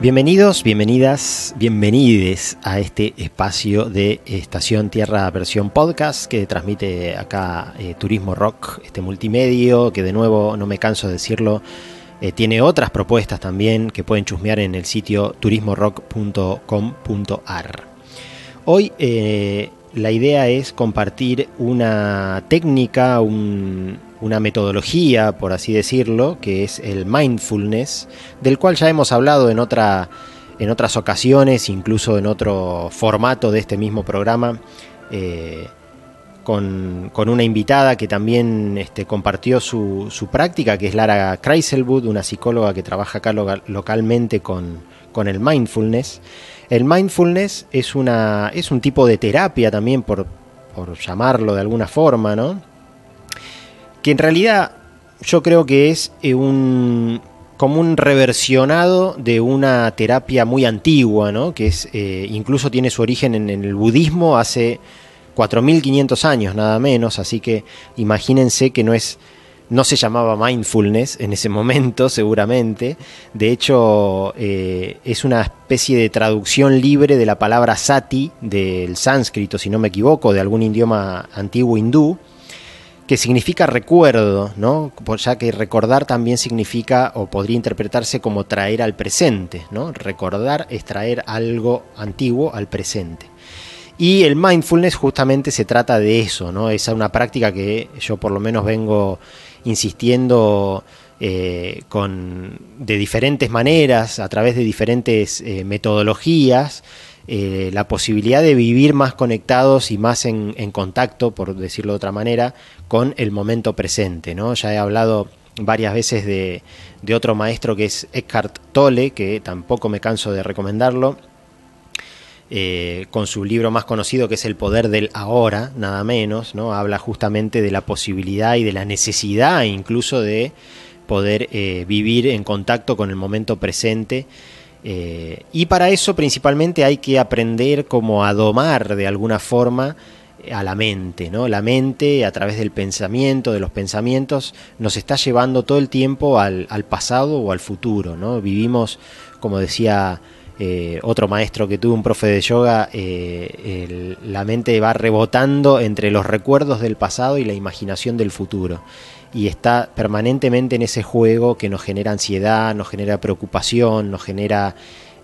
Bienvenidos, bienvenidas, bienvenides a este espacio de Estación Tierra versión podcast que transmite acá eh, Turismo Rock, este multimedio que de nuevo no me canso de decirlo, eh, tiene otras propuestas también que pueden chusmear en el sitio turismorock.com.ar. Hoy eh, la idea es compartir una técnica, un, una metodología, por así decirlo, que es el mindfulness, del cual ya hemos hablado en, otra, en otras ocasiones, incluso en otro formato de este mismo programa, eh, con, una invitada que también este, compartió su, práctica, que es Lara Kreiselwood, una psicóloga que trabaja acá localmente con, con el mindfulness. El mindfulness es, una, es un tipo de terapia también, por, por llamarlo de alguna forma, ¿no? Que en realidad yo creo que es eh, un como un reversionado de una terapia muy antigua, ¿no? que es, eh, incluso tiene su origen en, el budismo hace 4.500 años nada menos, así que imagínense que no es no se llamaba mindfulness en ese momento, seguramente. De hecho, eh, es una especie de traducción libre de la palabra sati del sánscrito, si no me equivoco, de algún idioma antiguo hindú que significa recuerdo, ¿no? ya que recordar también significa o podría interpretarse como traer al presente, ¿no? recordar es traer algo antiguo al presente. Y el mindfulness justamente se trata de eso, ¿no? es una práctica que yo por lo menos vengo insistiendo eh, con, de diferentes maneras, a través de diferentes eh, metodologías, eh, la posibilidad de vivir más conectados y más en, contacto, por decirlo de otra manera, con el momento presente. ¿no? Ya he hablado varias veces de, otro maestro que es Eckhart Tolle, que tampoco me canso de recomendarlo, eh, con su libro más conocido que es El poder del ahora, nada menos, ¿no? habla justamente de la posibilidad y de la necesidad incluso de poder eh, vivir en contacto con el momento presente eh, y para eso principalmente hay que aprender como a domar de alguna forma eh, a la mente, ¿no? La mente a través del pensamiento, de los pensamientos, nos está llevando todo el tiempo al, pasado o al futuro, ¿no? Vivimos, como decía eh, otro maestro que tuvo un profe de yoga, la mente va rebotando entre los recuerdos del pasado y la imaginación del futuro y está permanentemente en ese juego que nos genera ansiedad, nos genera preocupación, nos genera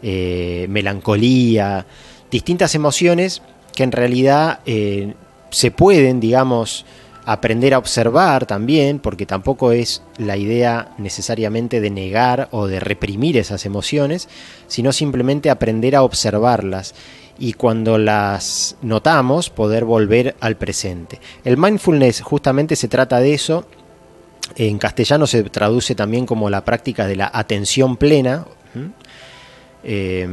eh, melancolía, distintas emociones que en realidad eh, se pueden, digamos, aprender a observar también, porque tampoco es la idea necesariamente de negar o de reprimir esas emociones, sino simplemente aprender a observarlas y cuando las notamos poder volver al presente. El mindfulness justamente se trata de eso en castellano se traduce también como la práctica de la atención plena. Eh,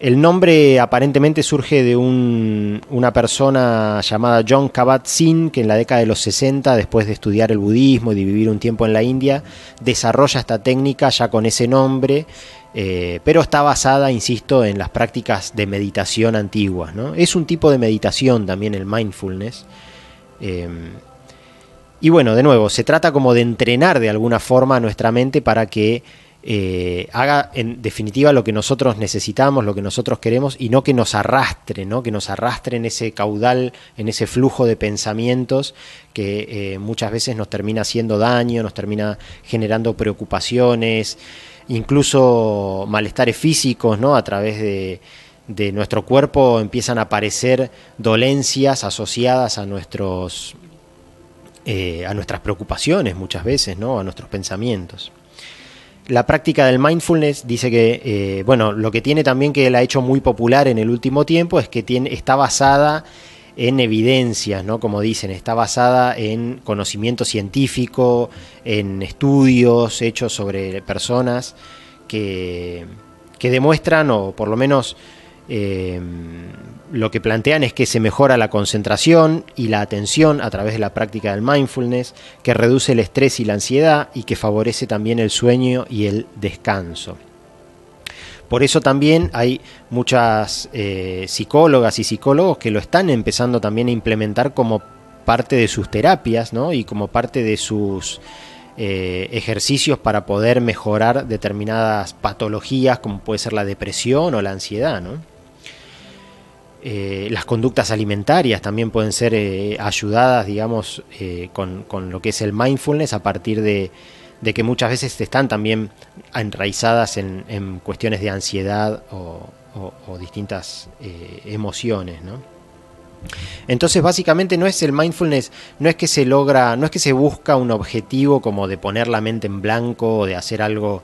el nombre aparentemente surge de una persona llamada John Kabat-Zinn, que en la década de los 60, después de estudiar el budismo y de vivir un tiempo en la India, desarrolla esta técnica ya con ese nombre, eh, pero está basada, insisto, en las prácticas de meditación antiguas. Es un tipo de meditación también el mindfulness. Eh, y bueno, de nuevo, se trata como de entrenar de alguna forma nuestra mente para que eh, haga en definitiva lo que nosotros necesitamos, lo que nosotros queremos y no que nos arrastre, ¿no? que nos arrastre en ese caudal, en ese flujo de pensamientos que eh, muchas veces nos termina haciendo daño, nos termina generando preocupaciones, incluso malestares físicos, ¿no? a través de, de nuestro cuerpo empiezan a aparecer dolencias asociadas a nuestros eh, a nuestras preocupaciones muchas veces, ¿no? a nuestros pensamientos. La práctica del mindfulness dice que, eh, bueno, lo que tiene también que la ha hecho muy popular en el último tiempo es que tiene, está basada en evidencias, ¿no? Como dicen, está basada en conocimiento científico, en estudios hechos sobre personas que, que demuestran, o por lo menos eh, lo que plantean es que se mejora la concentración y la atención a través de la práctica del mindfulness, que reduce el estrés y la ansiedad y que favorece también el sueño y el descanso. Por eso también hay muchas eh, psicólogas y psicólogos que lo están empezando también a implementar como parte de sus terapias ¿no? y como parte de sus eh, ejercicios para poder mejorar determinadas patologías como puede ser la depresión o la ansiedad. Eh, las conductas alimentarias también pueden ser eh, ayudadas, digamos, con, lo que es el mindfulness a partir de, que muchas veces están también enraizadas en, cuestiones de ansiedad o, o distintas emociones. ¿no? Entonces, básicamente no es el mindfulness, no es que se logra, no es que se busca un objetivo como de poner la mente en blanco o de hacer algo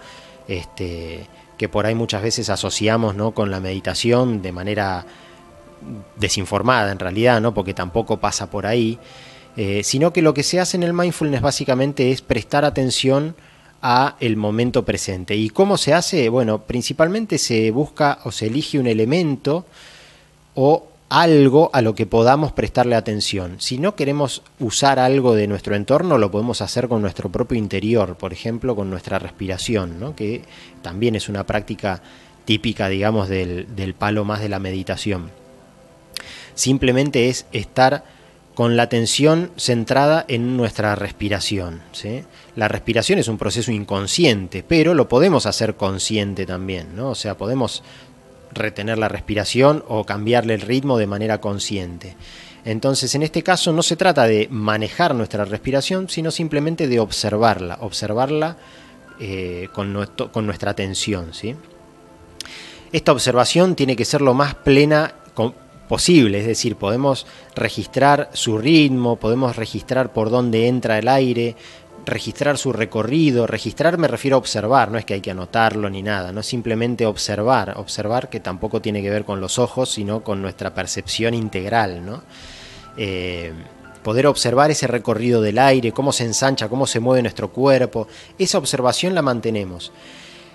este, que por ahí muchas veces asociamos ¿no? con la meditación de manera desinformada en realidad, ¿no? porque tampoco pasa por ahí, eh, sino que lo que se hace en el mindfulness básicamente es prestar atención a el momento presente. ¿Y cómo se hace? Bueno, principalmente se busca o se elige un elemento o algo a lo que podamos prestarle atención. Si no queremos usar algo de nuestro entorno, lo podemos hacer con nuestro propio interior, por ejemplo, con nuestra respiración, ¿no? que también es una práctica típica, digamos, del, palo más de la meditación. Simplemente es estar con la atención centrada en nuestra respiración. La respiración es un proceso inconsciente, pero lo podemos hacer consciente también, ¿no? O sea, podemos retener la respiración o cambiarle el ritmo de manera consciente. Entonces, en este caso no se trata de manejar nuestra respiración, sino simplemente de observarla, observarla eh, con, nuestra atención. ¿sí? Esta observación tiene que ser lo más plena posible, es decir, podemos registrar su ritmo, podemos registrar por dónde entra el aire, registrar su recorrido, registrar me refiero a observar, no es que hay que anotarlo ni nada, no simplemente observar, observar que tampoco tiene que ver con los ojos, sino con nuestra percepción integral, ¿no? Eh, poder observar ese recorrido del aire, cómo se ensancha, cómo se mueve nuestro cuerpo, esa observación la mantenemos.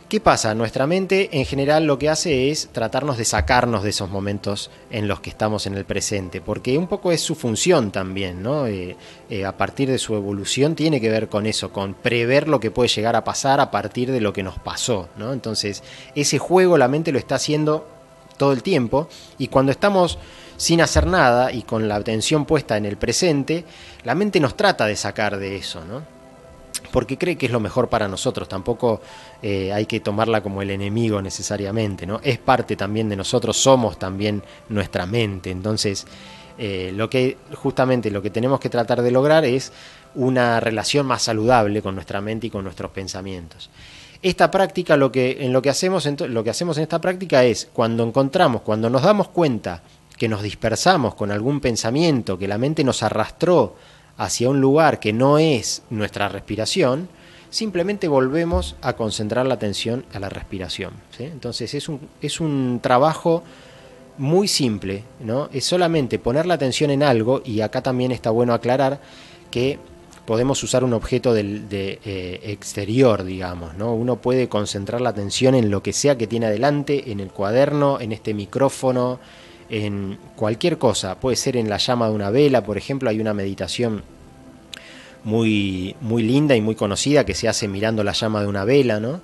¿Qué pasa? Nuestra mente en general lo que hace es tratarnos de sacarnos de esos momentos en los que estamos en el presente, porque un poco es su función también, ¿no? Eh, eh, a partir de su evolución tiene que ver con eso, con prever lo que puede llegar a pasar a partir de lo que nos pasó, ¿no? Entonces, ese juego la mente lo está haciendo todo el tiempo y cuando estamos sin hacer nada y con la atención puesta en el presente, la mente nos trata de sacar de eso, ¿no? Porque cree que es lo mejor para nosotros. Tampoco eh, hay que tomarla como el enemigo necesariamente, ¿no? Es parte también de nosotros, somos también nuestra mente. Entonces, eh, lo que justamente lo que tenemos que tratar de lograr es una relación más saludable con nuestra mente y con nuestros pensamientos. Esta práctica, lo que, en lo que hacemos, lo que hacemos en esta práctica es cuando encontramos, cuando nos damos cuenta que nos dispersamos con algún pensamiento, que la mente nos arrastró hacia un lugar que no es nuestra respiración, simplemente volvemos a concentrar la atención a la respiración. Entonces es un, es un trabajo muy simple, ¿no? Es solamente poner la atención en algo, y acá también está bueno aclarar que podemos usar un objeto del de, eh, exterior, digamos, ¿no? Uno puede concentrar la atención en lo que sea que tiene adelante, en el cuaderno, en este micrófono, en cualquier cosa, puede ser en la llama de una vela, por ejemplo, hay una meditación muy, muy linda y muy conocida que se hace mirando la llama de una vela, ¿no?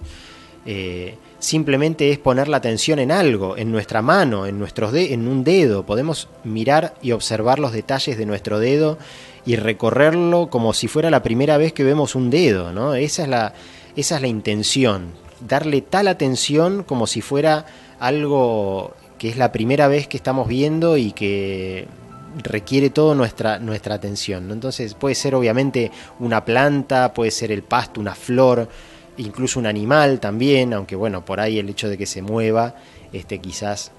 Eh, simplemente es poner la atención en algo, en nuestra mano, en, nuestros en un dedo. Podemos mirar y observar los detalles de nuestro dedo y recorrerlo como si fuera la primera vez que vemos un dedo, ¿no? Esa es la, esa es la intención, darle tal atención como si fuera algo que es la primera vez que estamos viendo y que requiere toda nuestra, nuestra atención. Entonces puede ser obviamente una planta, puede ser el pasto, una flor, incluso un animal también, aunque bueno, por ahí el hecho de que se mueva, este, quizás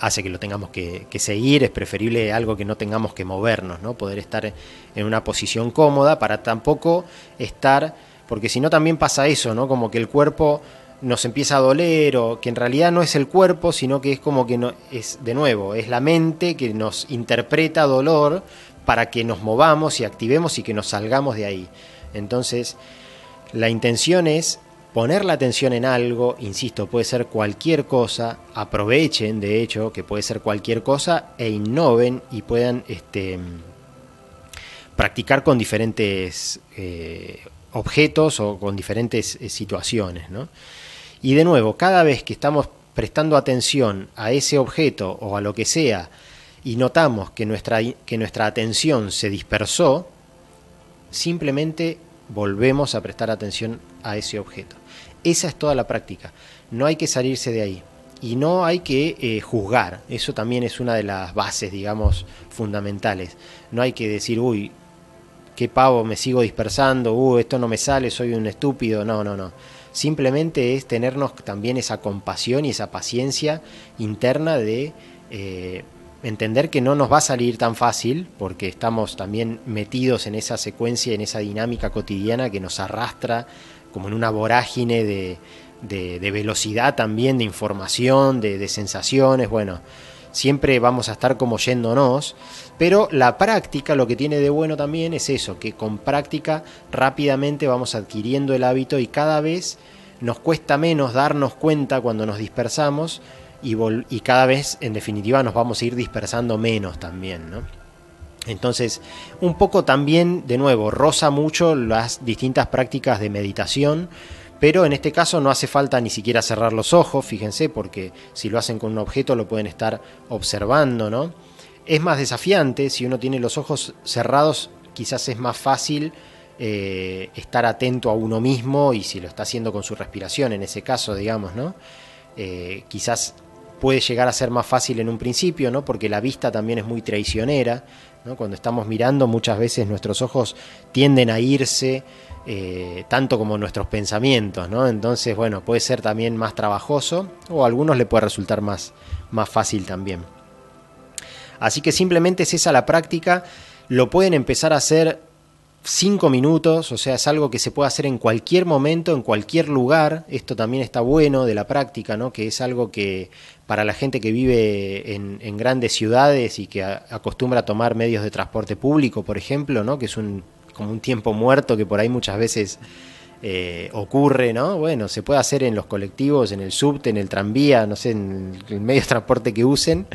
hace que lo tengamos que, seguir, es preferible algo que no tengamos que movernos, ¿no? Poder estar en una posición cómoda para tampoco estar, porque si no también pasa eso, ¿no? Como que el cuerpo nos empieza a doler o que en realidad no es el cuerpo, sino que es como que no, es de nuevo, es la mente que nos interpreta dolor para que nos movamos y activemos y que nos salgamos de ahí. Entonces, la intención es poner la atención en algo, insisto, puede ser cualquier cosa, aprovechen de hecho que puede ser cualquier cosa e innoven y puedan este, practicar con diferentes eh, objetos o con diferentes eh, situaciones. ¿no? Y de nuevo, cada vez que estamos prestando atención a ese objeto o a lo que sea y notamos que nuestra, que nuestra atención se dispersó, simplemente volvemos a prestar atención a ese objeto. Esa es toda la práctica. No hay que salirse de ahí. Y no hay que eh, juzgar. Eso también es una de las bases, digamos, fundamentales. No hay que decir, uy, qué pavo, me sigo dispersando, uy, esto no me sale, soy un estúpido. No, no, no. Simplemente es tenernos también esa compasión y esa paciencia interna de eh, entender que no nos va a salir tan fácil, porque estamos también metidos en esa secuencia, en esa dinámica cotidiana que nos arrastra como en una vorágine de, velocidad también, de información, de, de, sensaciones, bueno, siempre vamos a estar como yéndonos, pero la práctica lo que tiene de bueno también es eso, que con práctica rápidamente vamos adquiriendo el hábito y cada vez nos cuesta menos darnos cuenta cuando nos dispersamos y, cada vez en definitiva nos vamos a ir dispersando menos también, ¿no? Entonces, un poco también, de nuevo, roza mucho las distintas prácticas de meditación, pero en este caso no hace falta ni siquiera cerrar los ojos, fíjense, porque si lo hacen con un objeto lo pueden estar observando, ¿no? Es más desafiante, si uno tiene los ojos cerrados, quizás es más fácil eh, estar atento a uno mismo y si lo está haciendo con su respiración, en ese caso, digamos, ¿no? Eh, quizás puede llegar a ser más fácil en un principio, ¿no? porque la vista también es muy traicionera. Cuando estamos mirando muchas veces nuestros ojos tienden a irse eh, tanto como nuestros pensamientos. ¿no? Entonces, bueno, puede ser también más trabajoso o a algunos le puede resultar más, más fácil también. Así que simplemente es esa la práctica. Lo pueden empezar a hacer cinco minutos, o sea, es algo que se puede hacer en cualquier momento, en cualquier lugar. Esto también está bueno de la práctica, ¿no? Que es algo que para la gente que vive en, grandes ciudades y que acostumbra a tomar medios de transporte público, por ejemplo, ¿no? Que es un, como un tiempo muerto que por ahí muchas veces eh, ocurre, ¿no? Bueno, se puede hacer en los colectivos, en el subte, en el tranvía, no sé, en el medio de transporte que usen,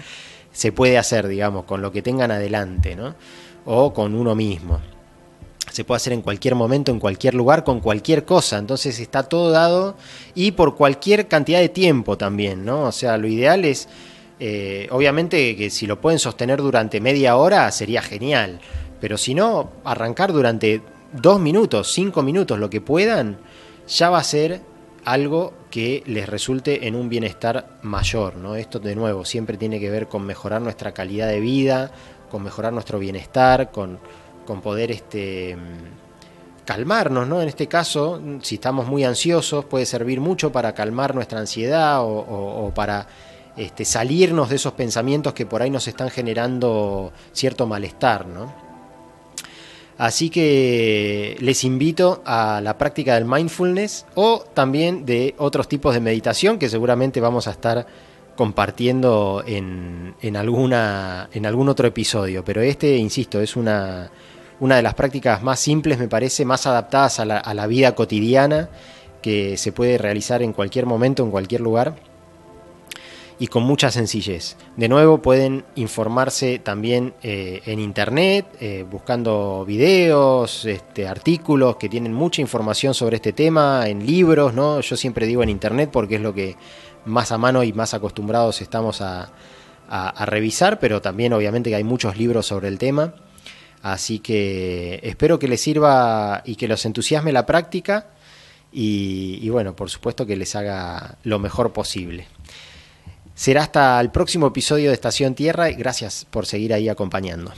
se puede hacer, digamos, con lo que tengan adelante, ¿no? O con uno mismo se puede hacer en cualquier momento, en cualquier lugar, con cualquier cosa. Entonces está todo dado y por cualquier cantidad de tiempo también, ¿no? O sea, lo ideal es, eh, obviamente, que si lo pueden sostener durante media hora sería genial. Pero si no, arrancar durante dos minutos, cinco minutos, lo que puedan, ya va a ser algo que les resulte en un bienestar mayor, ¿no? Esto de nuevo siempre tiene que ver con mejorar nuestra calidad de vida, con mejorar nuestro bienestar, con con poder este, calmarnos, ¿no? En este caso, si estamos muy ansiosos, puede servir mucho para calmar nuestra ansiedad o, para este, salirnos de esos pensamientos que por ahí nos están generando cierto malestar, ¿no? Así que les invito a la práctica del mindfulness o también de otros tipos de meditación que seguramente vamos a estar compartiendo en, en, alguna, en algún otro episodio. Pero este, insisto, es una, una de las prácticas más simples, me parece, más adaptadas a la, vida cotidiana, que se puede realizar en cualquier momento, en cualquier lugar y con mucha sencillez. De nuevo, pueden informarse también eh, en internet, eh, buscando videos, este, artículos que tienen mucha información sobre este tema, en libros, ¿no? Yo siempre digo en internet porque es lo que más a mano y más acostumbrados estamos a, a revisar, pero también obviamente que hay muchos libros sobre el tema. Así que espero que les sirva y que los entusiasme la práctica y, bueno, por supuesto que les haga lo mejor posible. Será hasta el próximo episodio de Estación Tierra y gracias por seguir ahí acompañando.